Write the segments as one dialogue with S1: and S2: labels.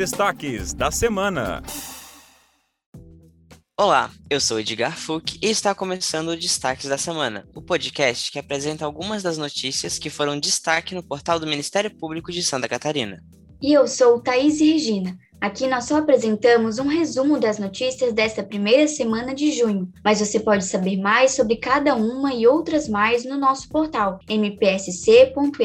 S1: destaques da semana.
S2: Olá, eu sou Edgar Fuch e está começando o Destaques da Semana, o podcast que apresenta algumas das notícias que foram destaque no portal do Ministério Público de Santa Catarina.
S3: E eu sou Thaís Regina. Aqui nós só apresentamos um resumo das notícias desta primeira semana de junho, mas você pode saber mais sobre cada uma e outras mais no nosso portal mpsc.mp.br.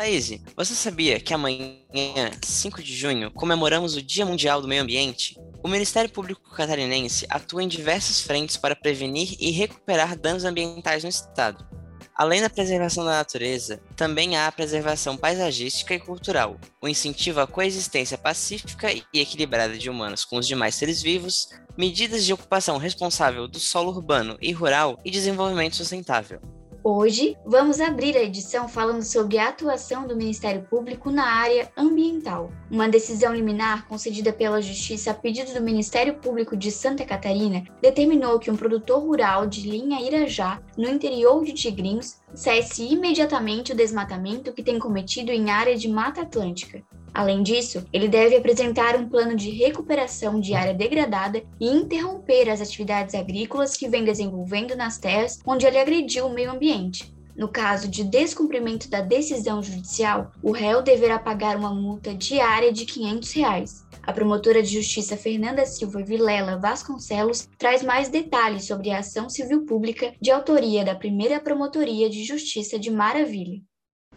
S2: Thaís, você sabia que amanhã, 5 de junho, comemoramos o Dia Mundial do Meio Ambiente? O Ministério Público Catarinense atua em diversas frentes para prevenir e recuperar danos ambientais no Estado. Além da preservação da natureza, também há a preservação paisagística e cultural, o incentivo à coexistência pacífica e equilibrada de humanos com os demais seres vivos, medidas de ocupação responsável do solo urbano e rural e desenvolvimento sustentável.
S3: Hoje, vamos abrir a edição falando sobre a atuação do Ministério Público na área ambiental. Uma decisão liminar concedida pela Justiça a pedido do Ministério Público de Santa Catarina determinou que um produtor rural de linha Irajá, no interior de Tigrinhos, cesse imediatamente o desmatamento que tem cometido em área de Mata Atlântica. Além disso, ele deve apresentar um plano de recuperação de área degradada e interromper as atividades agrícolas que vem desenvolvendo nas terras onde ele agrediu o meio ambiente. No caso de descumprimento da decisão judicial, o réu deverá pagar uma multa diária de 500 reais. A promotora de justiça Fernanda Silva Vilela Vasconcelos traz mais detalhes sobre a ação civil pública de autoria da primeira Promotoria de Justiça de Maravilha.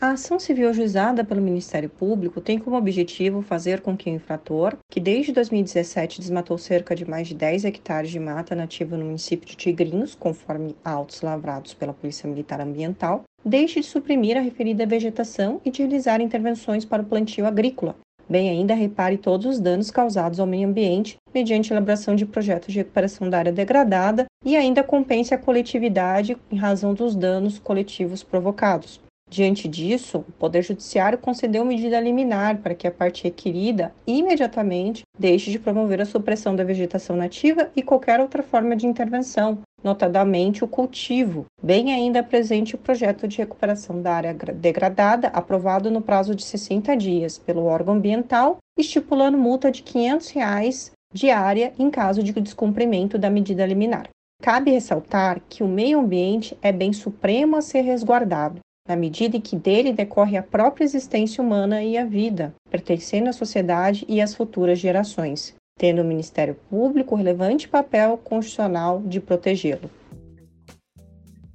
S4: A ação civil ajuizada pelo Ministério Público tem como objetivo fazer com que o infrator, que desde 2017 desmatou cerca de mais de 10 hectares de mata nativa no município de Tigrinhos, conforme autos lavrados pela Polícia Militar Ambiental, deixe de suprimir a referida vegetação e de realizar intervenções para o plantio agrícola. Bem ainda repare todos os danos causados ao meio ambiente mediante elaboração de projetos de recuperação da área degradada e ainda compense a coletividade em razão dos danos coletivos provocados. Diante disso, o Poder Judiciário concedeu medida liminar para que a parte requerida imediatamente deixe de promover a supressão da vegetação nativa e qualquer outra forma de intervenção, notadamente o cultivo. Bem ainda presente o projeto de recuperação da área degradada, aprovado no prazo de 60 dias pelo órgão ambiental, estipulando multa de 500 reais diária em caso de descumprimento da medida liminar. Cabe ressaltar que o meio ambiente é bem supremo a ser resguardado na medida em que dele decorre a própria existência humana e a vida, pertencendo à sociedade e às futuras gerações, tendo o Ministério Público relevante papel constitucional de protegê-lo.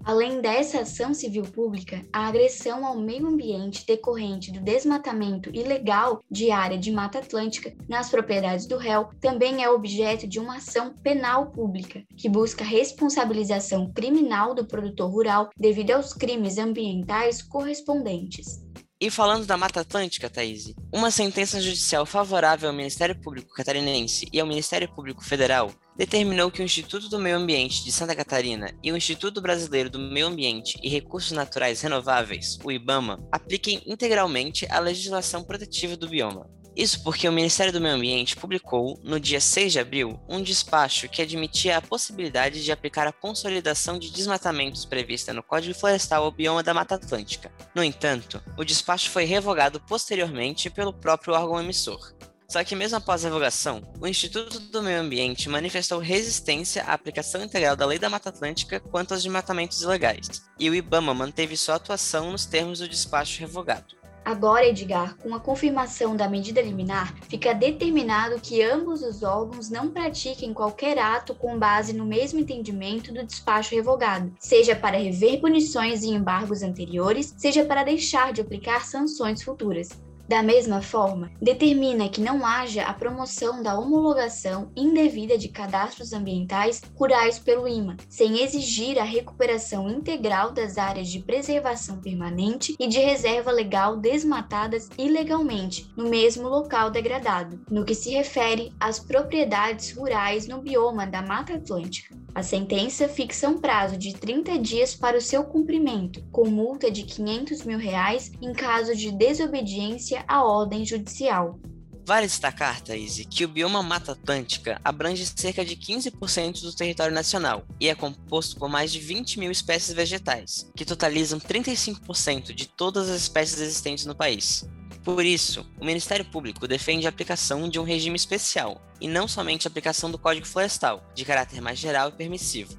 S3: Além dessa ação civil pública, a agressão ao meio ambiente decorrente do desmatamento ilegal de área de Mata Atlântica nas propriedades do réu também é objeto de uma ação penal pública, que busca responsabilização criminal do produtor rural devido aos crimes ambientais correspondentes.
S2: E falando da Mata Atlântica, Thaís, uma sentença judicial favorável ao Ministério Público Catarinense e ao Ministério Público Federal determinou que o Instituto do Meio Ambiente de Santa Catarina e o Instituto Brasileiro do Meio Ambiente e Recursos Naturais Renováveis, o IBAMA, apliquem integralmente a legislação protetiva do bioma. Isso porque o Ministério do Meio Ambiente publicou, no dia 6 de abril, um despacho que admitia a possibilidade de aplicar a consolidação de desmatamentos prevista no Código Florestal ao bioma da Mata Atlântica. No entanto, o despacho foi revogado posteriormente pelo próprio órgão emissor. Só que mesmo após a revogação, o Instituto do Meio Ambiente manifestou resistência à aplicação integral da Lei da Mata Atlântica quanto aos desmatamentos ilegais, e o IBAMA manteve sua atuação nos termos do despacho revogado.
S3: Agora, Edgar, com a confirmação da medida liminar, fica determinado que ambos os órgãos não pratiquem qualquer ato com base no mesmo entendimento do despacho revogado, seja para rever punições e embargos anteriores, seja para deixar de aplicar sanções futuras. Da mesma forma, determina que não haja a promoção da homologação indevida de cadastros ambientais rurais pelo IMA, sem exigir a recuperação integral das áreas de preservação permanente e de reserva legal desmatadas ilegalmente no mesmo local degradado, no que se refere às propriedades rurais no bioma da Mata Atlântica. A sentença fixa um prazo de 30 dias para o seu cumprimento, com multa de 500 mil reais em caso de desobediência à ordem judicial.
S2: Vale destacar, Thaís, que o bioma Mata Atlântica abrange cerca de 15% do território nacional e é composto por mais de 20 mil espécies vegetais, que totalizam 35% de todas as espécies existentes no país. Por isso, o Ministério Público defende a aplicação de um regime especial, e não somente a aplicação do Código Florestal, de caráter mais geral e permissivo,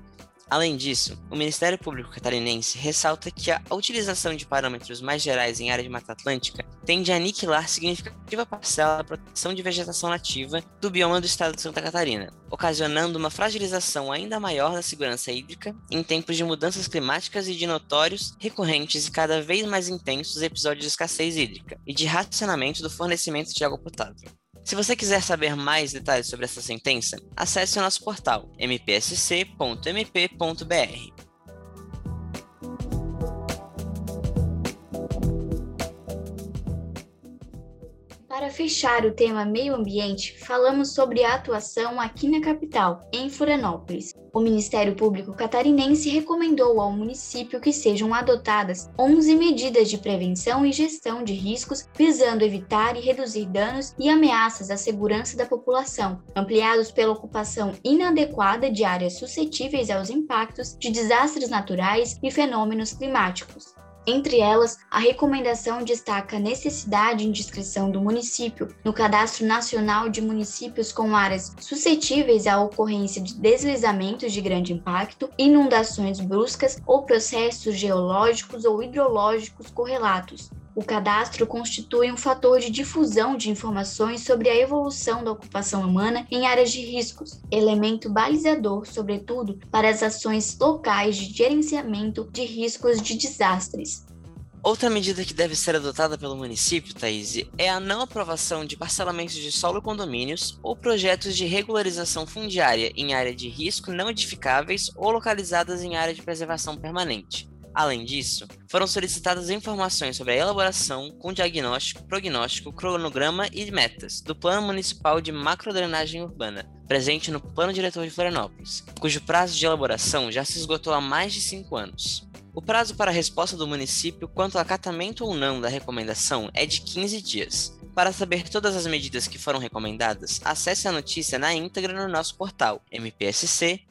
S2: Além disso, o Ministério Público Catarinense ressalta que a utilização de parâmetros mais gerais em área de Mata Atlântica tende a aniquilar significativa parcela da proteção de vegetação nativa do bioma do estado de Santa Catarina, ocasionando uma fragilização ainda maior da segurança hídrica em tempos de mudanças climáticas e de notórios, recorrentes e cada vez mais intensos episódios de escassez hídrica e de racionamento do fornecimento de água potável. Se você quiser saber mais detalhes sobre essa sentença, acesse o nosso portal mpsc.mp.br.
S3: Para fechar o tema meio ambiente, falamos sobre a atuação aqui na capital, em Florianópolis. O Ministério Público Catarinense recomendou ao município que sejam adotadas 11 medidas de prevenção e gestão de riscos visando evitar e reduzir danos e ameaças à segurança da população, ampliados pela ocupação inadequada de áreas suscetíveis aos impactos de desastres naturais e fenômenos climáticos. Entre elas, a recomendação destaca a necessidade de inscrição do município no Cadastro Nacional de Municípios com áreas suscetíveis à ocorrência de deslizamentos de grande impacto, inundações bruscas ou processos geológicos ou hidrológicos correlatos, o cadastro constitui um fator de difusão de informações sobre a evolução da ocupação humana em áreas de riscos, elemento balizador, sobretudo, para as ações locais de gerenciamento de riscos de desastres.
S2: Outra medida que deve ser adotada pelo município, Thaís, é a não aprovação de parcelamentos de solo condomínios ou projetos de regularização fundiária em área de risco não edificáveis ou localizadas em área de preservação permanente. Além disso, foram solicitadas informações sobre a elaboração com diagnóstico, prognóstico, cronograma e metas do Plano Municipal de Macrodrenagem Urbana, presente no Plano Diretor de Florianópolis, cujo prazo de elaboração já se esgotou há mais de cinco anos. O prazo para a resposta do município quanto ao acatamento ou não da recomendação é de 15 dias. Para saber todas as medidas que foram recomendadas, acesse a notícia na íntegra no nosso portal mpsc.mp.br.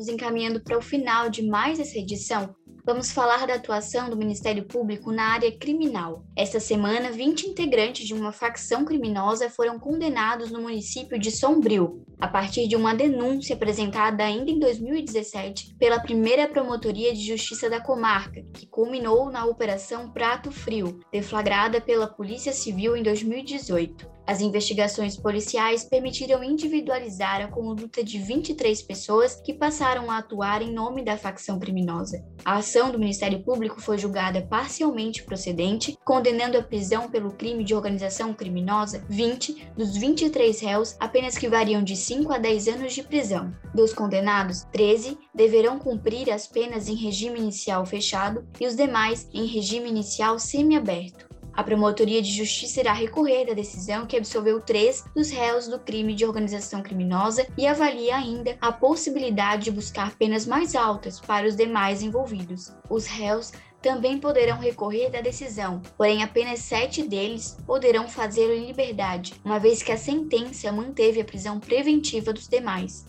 S3: nos encaminhando para o final de mais essa edição, vamos falar da atuação do Ministério Público na área criminal. Esta semana, 20 integrantes de uma facção criminosa foram condenados no município de Sombrio, a partir de uma denúncia apresentada ainda em 2017 pela primeira Promotoria de Justiça da comarca, que culminou na Operação Prato Frio, deflagrada pela Polícia Civil em 2018. As investigações policiais permitiram individualizar a conduta de 23 pessoas que passaram a atuar em nome da facção criminosa. A ação do Ministério Público foi julgada parcialmente procedente, condenando a prisão pelo crime de organização criminosa 20 dos 23 réus, apenas que variam de 5 a 10 anos de prisão. Dos condenados, 13 deverão cumprir as penas em regime inicial fechado e os demais em regime inicial semiaberto. A Promotoria de Justiça irá recorrer da decisão que absolveu três dos réus do crime de organização criminosa e avalia ainda a possibilidade de buscar penas mais altas para os demais envolvidos. Os réus também poderão recorrer da decisão, porém apenas sete deles poderão fazê-lo em liberdade, uma vez que a sentença manteve a prisão preventiva dos demais.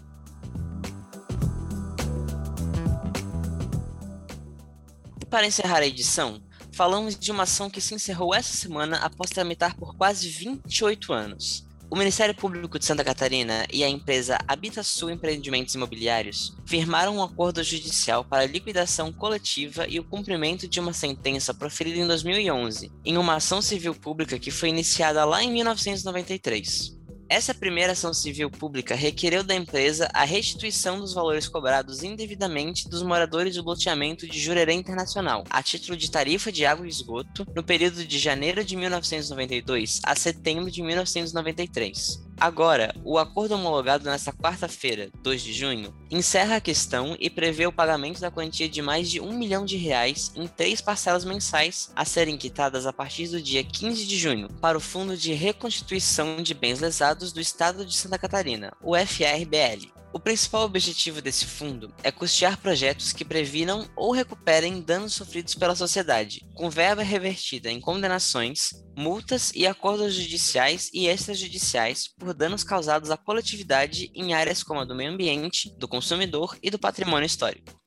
S2: Para encerrar a edição, falamos de uma ação que se encerrou essa semana após tramitar por quase 28 anos. O Ministério Público de Santa Catarina e a empresa Habitasul Empreendimentos Imobiliários firmaram um acordo judicial para a liquidação coletiva e o cumprimento de uma sentença proferida em 2011, em uma ação civil pública que foi iniciada lá em 1993. Essa primeira ação civil pública requereu da empresa a restituição dos valores cobrados indevidamente dos moradores do loteamento de Jurerê Internacional, a título de tarifa de água e esgoto, no período de janeiro de 1992 a setembro de 1993. Agora, o acordo homologado nesta quarta-feira, 2 de junho, encerra a questão e prevê o pagamento da quantia de mais de um milhão de reais em três parcelas mensais a serem quitadas a partir do dia 15 de junho para o Fundo de Reconstituição de Bens Lesados do Estado de Santa Catarina, o FRBL. O principal objetivo desse fundo é custear projetos que previnam ou recuperem danos sofridos pela sociedade, com verba revertida em condenações, multas e acordos judiciais e extrajudiciais por danos causados à coletividade em áreas como a do meio ambiente, do consumidor e do patrimônio histórico.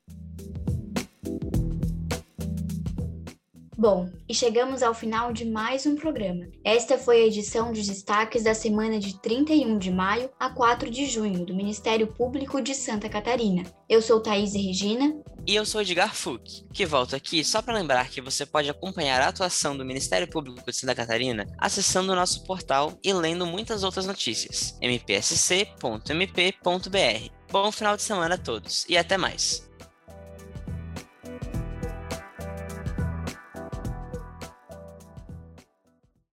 S3: Bom, e chegamos ao final de mais um programa. Esta foi a edição de destaques da semana de 31 de maio a 4 de junho do Ministério Público de Santa Catarina. Eu sou Thaís Regina.
S2: E eu sou Edgar Fuch, que volto aqui só para lembrar que você pode acompanhar a atuação do Ministério Público de Santa Catarina acessando o nosso portal e lendo muitas outras notícias. mpsc.mp.br. Bom final de semana a todos e até mais!